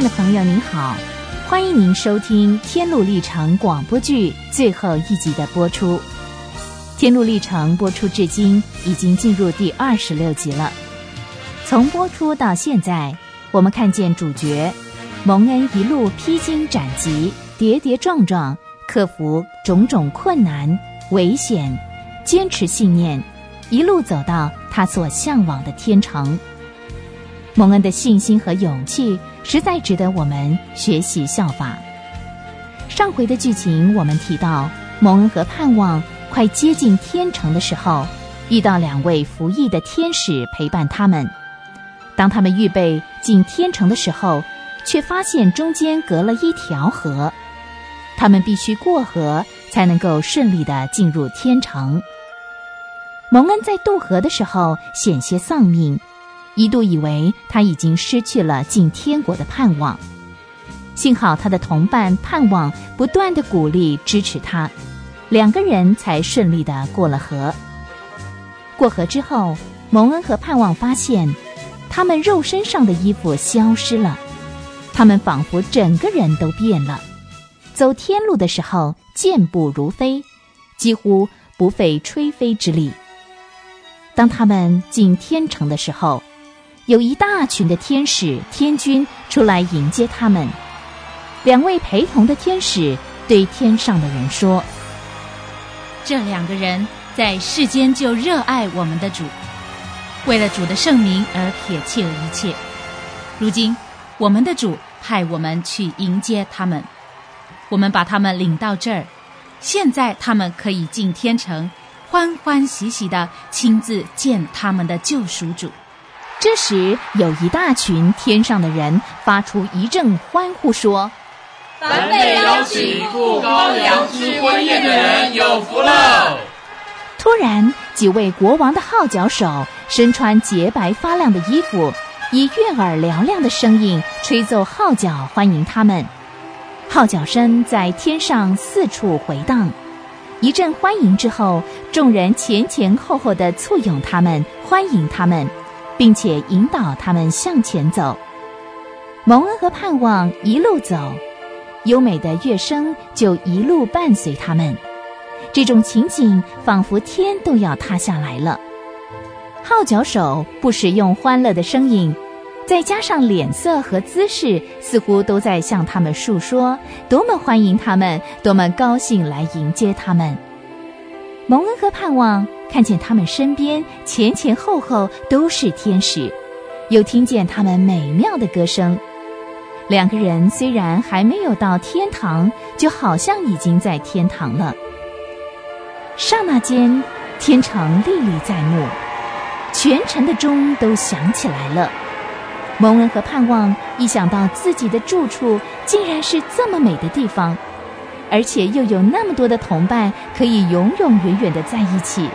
爱的朋友，您好，欢迎您收听《天路历程》广播剧最后一集的播出。《天路历程》播出至今已经进入第二十六集了。从播出到现在，我们看见主角蒙恩一路披荆斩棘、跌跌撞撞，克服种种困难、危险，坚持信念，一路走到他所向往的天城。蒙恩的信心和勇气实在值得我们学习效法。上回的剧情我们提到，蒙恩和盼望快接近天城的时候，遇到两位服役的天使陪伴他们。当他们预备进天城的时候，却发现中间隔了一条河，他们必须过河才能够顺利的进入天城。蒙恩在渡河的时候险些丧命。一度以为他已经失去了进天国的盼望，幸好他的同伴盼望不断的鼓励支持他，两个人才顺利的过了河。过河之后，蒙恩和盼望发现，他们肉身上的衣服消失了，他们仿佛整个人都变了，走天路的时候健步如飞，几乎不费吹灰之力。当他们进天城的时候。有一大群的天使、天君出来迎接他们。两位陪同的天使对天上的人说：“这两个人在世间就热爱我们的主，为了主的圣名而撇弃了一切。如今，我们的主派我们去迎接他们，我们把他们领到这儿。现在，他们可以进天城，欢欢喜喜的亲自见他们的救赎主。”这时，有一大群天上的人发出一阵欢呼，说：“凡被邀请赴高粱之婚宴的人有福了！”突然，几位国王的号角手身穿洁白发亮的衣服，以悦耳嘹亮的声音吹奏号角，欢迎他们。号角声在天上四处回荡。一阵欢迎之后，众人前前后后的簇拥他们，欢迎他们。并且引导他们向前走，蒙恩和盼望一路走，优美的乐声就一路伴随他们。这种情景仿佛天都要塌下来了。号角手不使用欢乐的声音，再加上脸色和姿势，似乎都在向他们述说多么欢迎他们，多么高兴来迎接他们。蒙恩和盼望。看见他们身边前前后后都是天使，又听见他们美妙的歌声。两个人虽然还没有到天堂，就好像已经在天堂了。刹那间，天城历历在目，全城的钟都响起来了。蒙恩和盼望一想到自己的住处竟然是这么美的地方，而且又有那么多的同伴可以永永远远的在一起。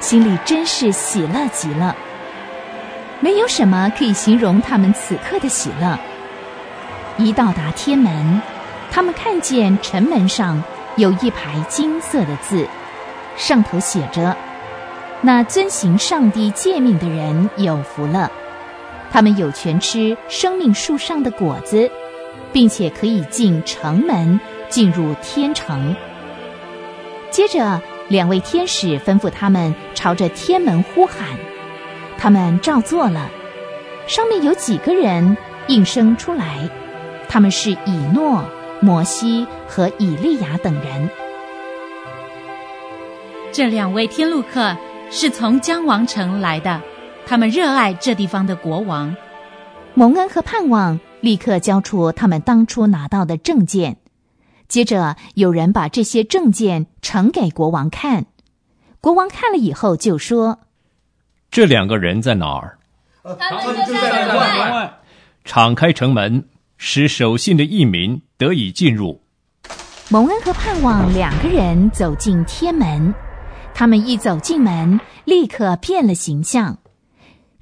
心里真是喜乐极了，没有什么可以形容他们此刻的喜乐。一到达天门，他们看见城门上有一排金色的字，上头写着：“那遵行上帝诫命的人有福了，他们有权吃生命树上的果子，并且可以进城门，进入天城。”接着。两位天使吩咐他们朝着天门呼喊，他们照做了。上面有几个人应声出来，他们是以诺、摩西和以利亚等人。这两位天路客是从江王城来的，他们热爱这地方的国王。蒙恩和盼望立刻交出他们当初拿到的证件。接着，有人把这些证件呈给国王看，国王看了以后就说：“这两个人在哪儿？”他们就在门外。敞开城门，使守信的义民得以进入。蒙恩和盼望两个人走进天门，他们一走进门，立刻变了形象，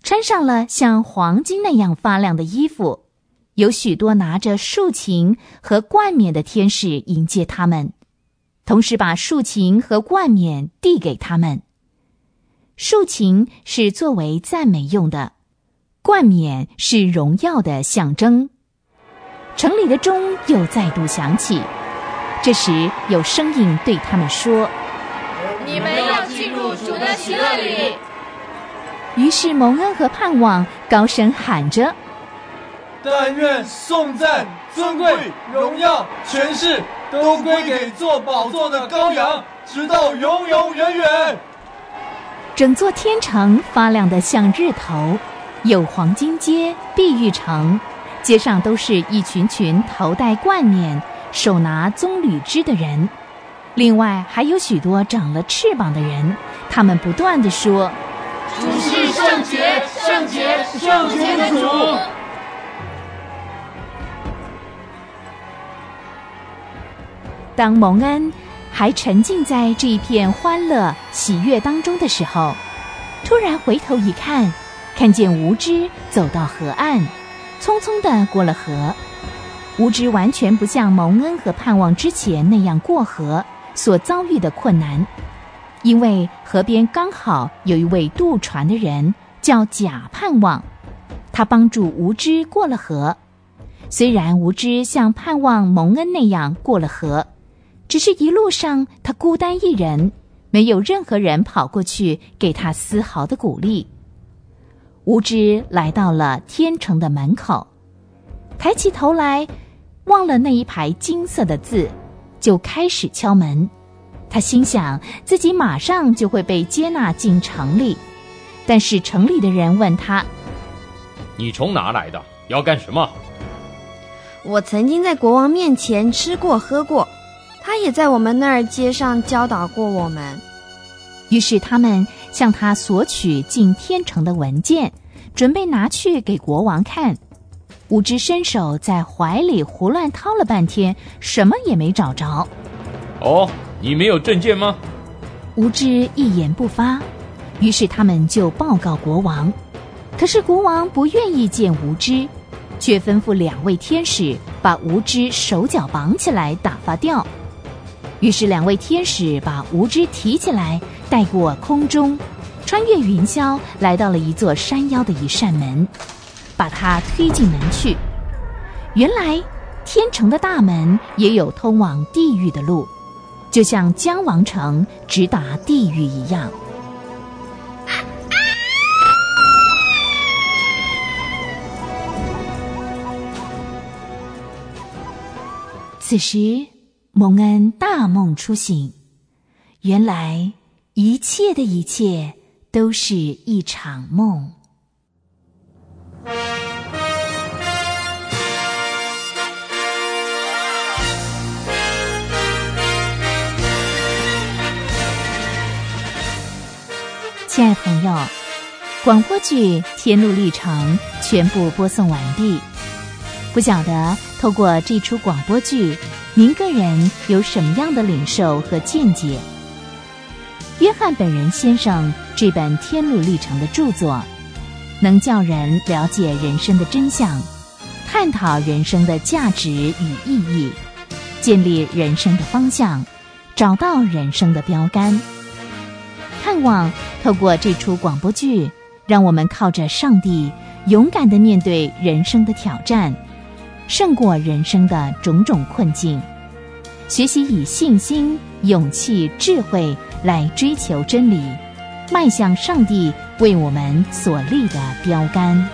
穿上了像黄金那样发亮的衣服。有许多拿着竖琴和冠冕的天使迎接他们，同时把竖琴和冠冕递给他们。竖琴是作为赞美用的，冠冕是荣耀的象征。城里的钟又再度响起。这时，有声音对他们说：“你们要进入主的喜乐里。”于是，蒙恩和盼望高声喊着：“但愿颂赞、尊贵、荣耀、权势都归给做宝座的羔羊，直到永永远远。”整座天城发亮的像日头，有黄金街、碧玉城，街上都是一群群头戴冠冕。手拿棕榈枝的人，另外还有许多长了翅膀的人，他们不断的说：“主是圣洁，圣洁，圣洁的主。”当蒙恩还沉浸在这一片欢乐喜悦当中的时候，突然回头一看，看见无知走到河岸，匆匆的过了河。无知完全不像蒙恩和盼望之前那样过河所遭遇的困难，因为河边刚好有一位渡船的人叫假盼望，他帮助无知过了河。虽然无知像盼望蒙恩那样过了河，只是一路上他孤单一人，没有任何人跑过去给他丝毫的鼓励。无知来到了天城的门口，抬起头来。忘了那一排金色的字，就开始敲门。他心想自己马上就会被接纳进城里，但是城里的人问他：“你从哪来的？要干什么？”我曾经在国王面前吃过喝过，他也在我们那儿街上教导过我们。于是他们向他索取进天城的文件，准备拿去给国王看。无知伸手在怀里胡乱掏了半天，什么也没找着。哦，你没有证件吗？无知一言不发。于是他们就报告国王。可是国王不愿意见无知，却吩咐两位天使把无知手脚绑起来打发掉。于是两位天使把无知提起来，带过空中，穿越云霄，来到了一座山腰的一扇门。把他推进门去。原来天城的大门也有通往地狱的路，就像江王城直达地狱一样。此时，蒙恩大梦初醒，原来一切的一切都是一场梦。亲爱朋友，广播剧《天路历程》全部播送完毕。不晓得透过这出广播剧，您个人有什么样的领受和见解？约翰本人先生这本《天路历程》的著作，能叫人了解人生的真相，探讨人生的价值与意义，建立人生的方向，找到人生的标杆。盼望透过这出广播剧，让我们靠着上帝，勇敢的面对人生的挑战，胜过人生的种种困境，学习以信心、勇气、智慧来追求真理，迈向上帝为我们所立的标杆。